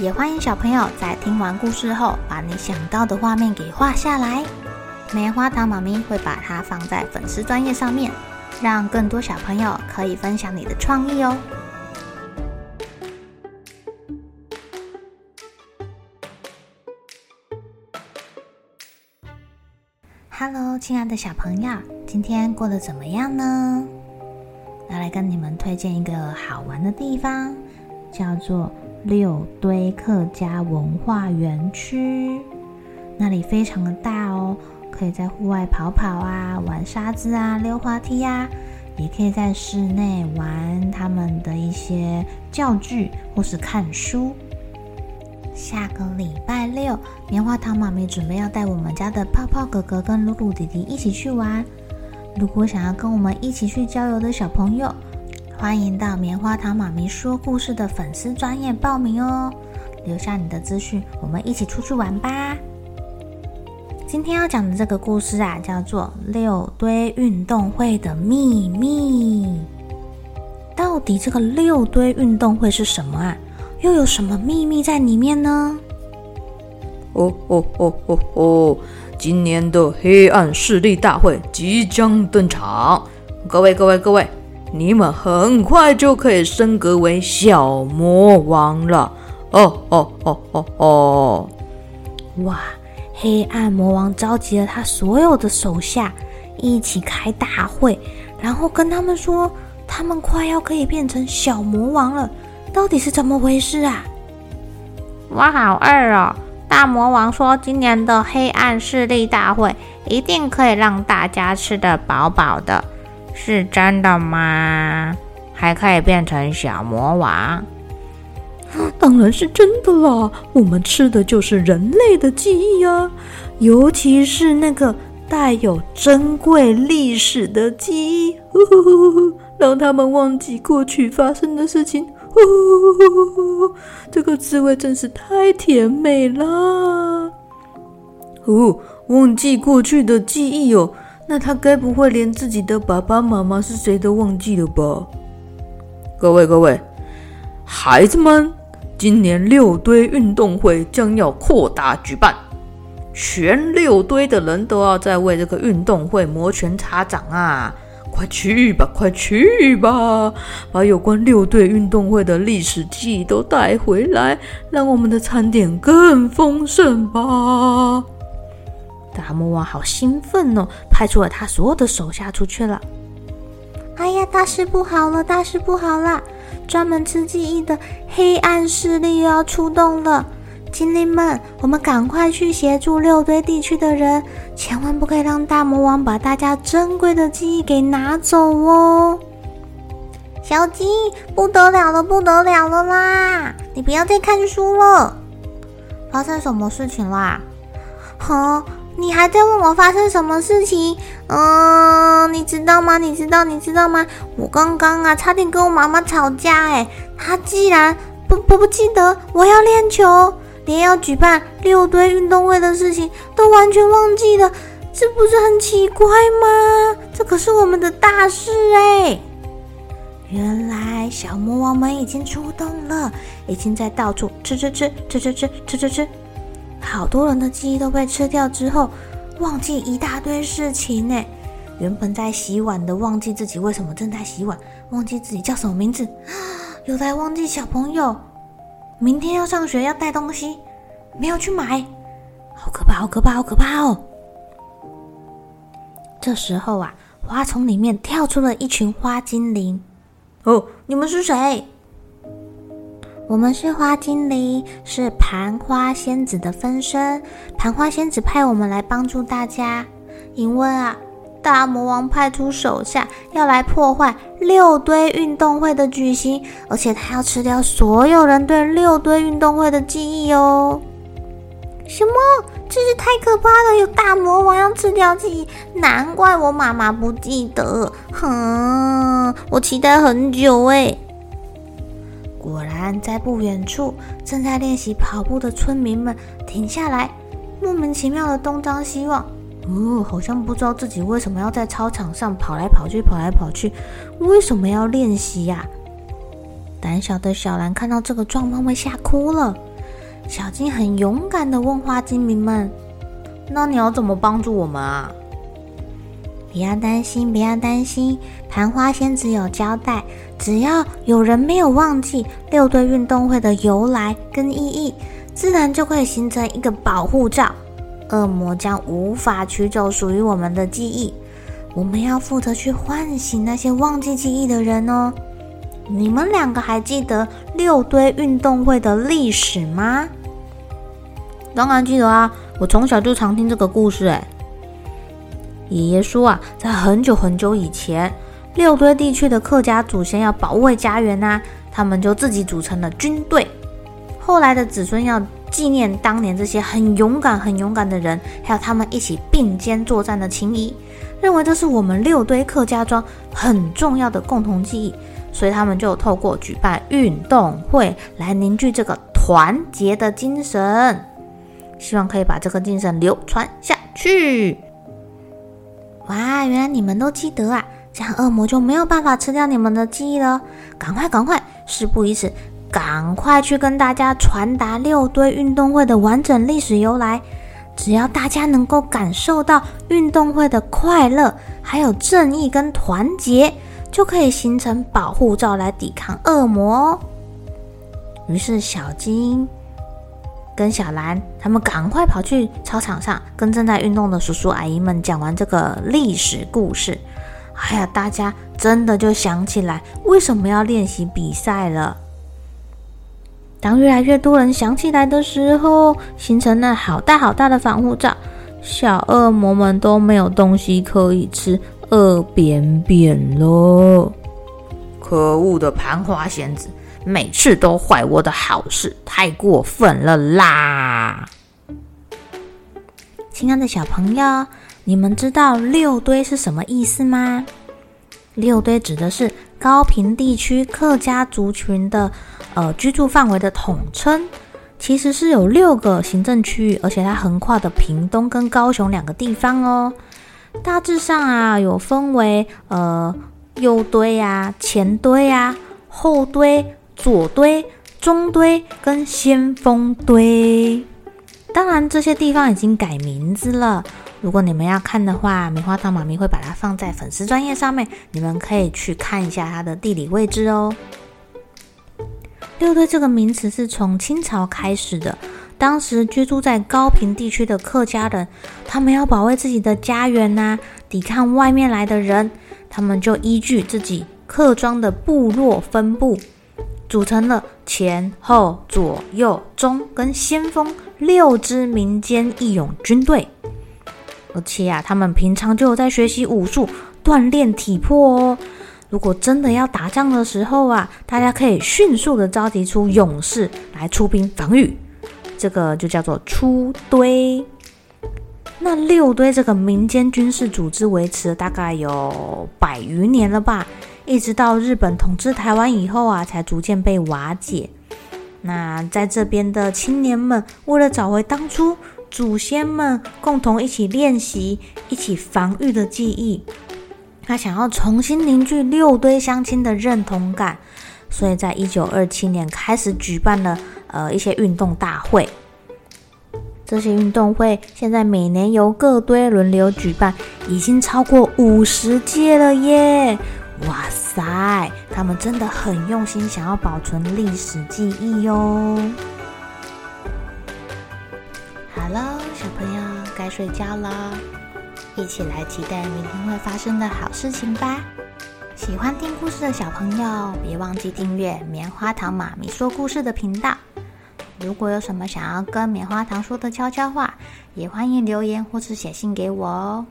也欢迎小朋友在听完故事后，把你想到的画面给画下来。棉花糖妈咪会把它放在粉丝专页上面，让更多小朋友可以分享你的创意哦。Hello，亲爱的小朋友，今天过得怎么样呢？要来跟你们推荐一个好玩的地方，叫做六堆客家文化园区。那里非常的大哦，可以在户外跑跑啊，玩沙子啊，溜滑梯呀，也可以在室内玩他们的一些教具或是看书。下个礼拜六，棉花糖妈咪准备要带我们家的泡泡哥哥跟露露弟弟一起去玩。如果想要跟我们一起去郊游的小朋友，欢迎到棉花糖妈咪说故事的粉丝专业报名哦。留下你的资讯，我们一起出去玩吧。今天要讲的这个故事啊，叫做《六堆运动会的秘密》。到底这个六堆运动会是什么啊？又有什么秘密在里面呢？哦哦哦哦哦！今年的黑暗势力大会即将登场，各位各位各位，你们很快就可以升格为小魔王了！哦哦哦哦哦！哇！黑暗魔王召集了他所有的手下一起开大会，然后跟他们说，他们快要可以变成小魔王了。到底是怎么回事啊？我好饿哦！大魔王说，今年的黑暗势力大会一定可以让大家吃得饱饱的，是真的吗？还可以变成小魔王？当然是真的啦！我们吃的就是人类的记忆啊，尤其是那个带有珍贵历史的记忆，呵呵呵呵，让他们忘记过去发生的事情。呼呼呼呼，这个滋味真是太甜美了！哦，忘记过去的记忆哦，那他该不会连自己的爸爸妈妈是谁都忘记了吧？各位各位，孩子们，今年六堆运动会将要扩大举办，全六堆的人都要在为这个运动会摩拳擦掌啊！快去吧，快去吧！把有关六堆运动会的历史记忆都带回来，让我们的餐点更丰盛吧！大魔王好兴奋哦，派出了他所有的手下出去了。哎呀，大事不好了，大事不好了！专门吃记忆的黑暗势力又要出动了。精灵们，我们赶快去协助六堆地区的人，千万不可以让大魔王把大家珍贵的记忆给拿走哦！小鸡，不得了了，不得了了啦！你不要再看书了。发生什么事情啦？好，你还在问我发生什么事情？嗯，你知道吗？你知道？你知道吗？我刚刚啊，差点跟我妈妈吵架，哎，她竟然不不不记得我要练球。连要举办六堆运动会的事情都完全忘记了，这不是很奇怪吗？这可是我们的大事哎！原来小魔王们已经出动了，已经在到处吃吃吃吃吃吃吃吃吃，好多人的记忆都被吃掉之后，忘记一大堆事情呢。原本在洗碗的忘记自己为什么正在洗碗，忘记自己叫什么名字，又在忘记小朋友。明天要上学，要带东西，没有去买，好可怕，好可怕，好可怕哦！这时候啊，花丛里面跳出了一群花精灵。哦，你们是谁？我们是花精灵，是盘花仙子的分身。盘花仙子派我们来帮助大家，因为啊，大魔王派出手下要来破坏六堆运动会的举行，而且他要吃掉所有人对六堆运动会的记忆哦。什么？真是太可怕了！有大魔王要吃掉记忆，难怪我妈妈不记得。哼，我期待很久哎。果然，在不远处正在练习跑步的村民们停下来，莫名其妙的东张西望。哦，好像不知道自己为什么要在操场上跑来跑去，跑来跑去，为什么要练习呀？胆小的小兰看到这个状况，被吓哭了。小金很勇敢地问花精灵们：“那你要怎么帮助我们啊？”不要担心，不要担心，盘花仙子有交代，只要有人没有忘记六堆运动会的由来跟意义，自然就会形成一个保护罩，恶魔将无法取走属于我们的记忆。我们要负责去唤醒那些忘记记忆的人哦。你们两个还记得六堆运动会的历史吗？当然记得啊，我从小就常听这个故事。哎，爷爷说啊，在很久很久以前，六堆地区的客家祖先要保卫家园呐，他们就自己组成了军队。后来的子孙要纪念当年这些很勇敢、很勇敢的人，还有他们一起并肩作战的情谊，认为这是我们六堆客家庄很重要的共同记忆。所以他们就透过举办运动会来凝聚这个团结的精神，希望可以把这个精神流传下去。哇，原来你们都记得啊！这样恶魔就没有办法吃掉你们的记忆了。赶快，赶快，事不宜迟，赶快去跟大家传达六堆运动会的完整历史由来。只要大家能够感受到运动会的快乐，还有正义跟团结。就可以形成保护罩来抵抗恶魔哦。于是小金跟小兰他们赶快跑去操场上，跟正在运动的叔叔阿姨们讲完这个历史故事。哎呀，大家真的就想起来为什么要练习比赛了。当越来越多人想起来的时候，形成了好大好大的防护罩，小恶魔们都没有东西可以吃。饿扁扁了！可恶的盘花仙子，每次都坏我的好事，太过分了啦！亲爱的小朋友，你们知道六堆是什么意思吗？六堆指的是高平地区客家族群的呃居住范围的统称，其实是有六个行政区域，而且它横跨的屏东跟高雄两个地方哦。大致上啊，有分为呃右堆呀、前堆呀、后堆、左堆、中堆跟先锋堆。当然，这些地方已经改名字了。如果你们要看的话，棉花糖妈咪会把它放在粉丝专页上面，你们可以去看一下它的地理位置哦。六堆这个名词是从清朝开始的。当时居住在高平地区的客家人，他们要保卫自己的家园呐、抵抗外面来的人，他们就依据自己客庄的部落分布，组成了前后左右中跟先锋六支民间义勇军队。而且啊，他们平常就有在学习武术，锻炼体魄哦。如果真的要打仗的时候啊，大家可以迅速的召集出勇士来出兵防御。这个就叫做出堆。那六堆这个民间军事组织维持了大概有百余年了吧，一直到日本统治台湾以后啊，才逐渐被瓦解。那在这边的青年们，为了找回当初祖先们共同一起练习、一起防御的记忆，他想要重新凝聚六堆乡亲的认同感，所以在一九二七年开始举办了。呃，一些运动大会，这些运动会现在每年由各堆轮流举办，已经超过五十届了耶！哇塞，他们真的很用心，想要保存历史记忆哟。好了，小朋友该睡觉了，一起来期待明天会发生的好事情吧。喜欢听故事的小朋友，别忘记订阅棉花糖妈咪说故事的频道。如果有什么想要跟棉花糖说的悄悄话，也欢迎留言或是写信给我哦。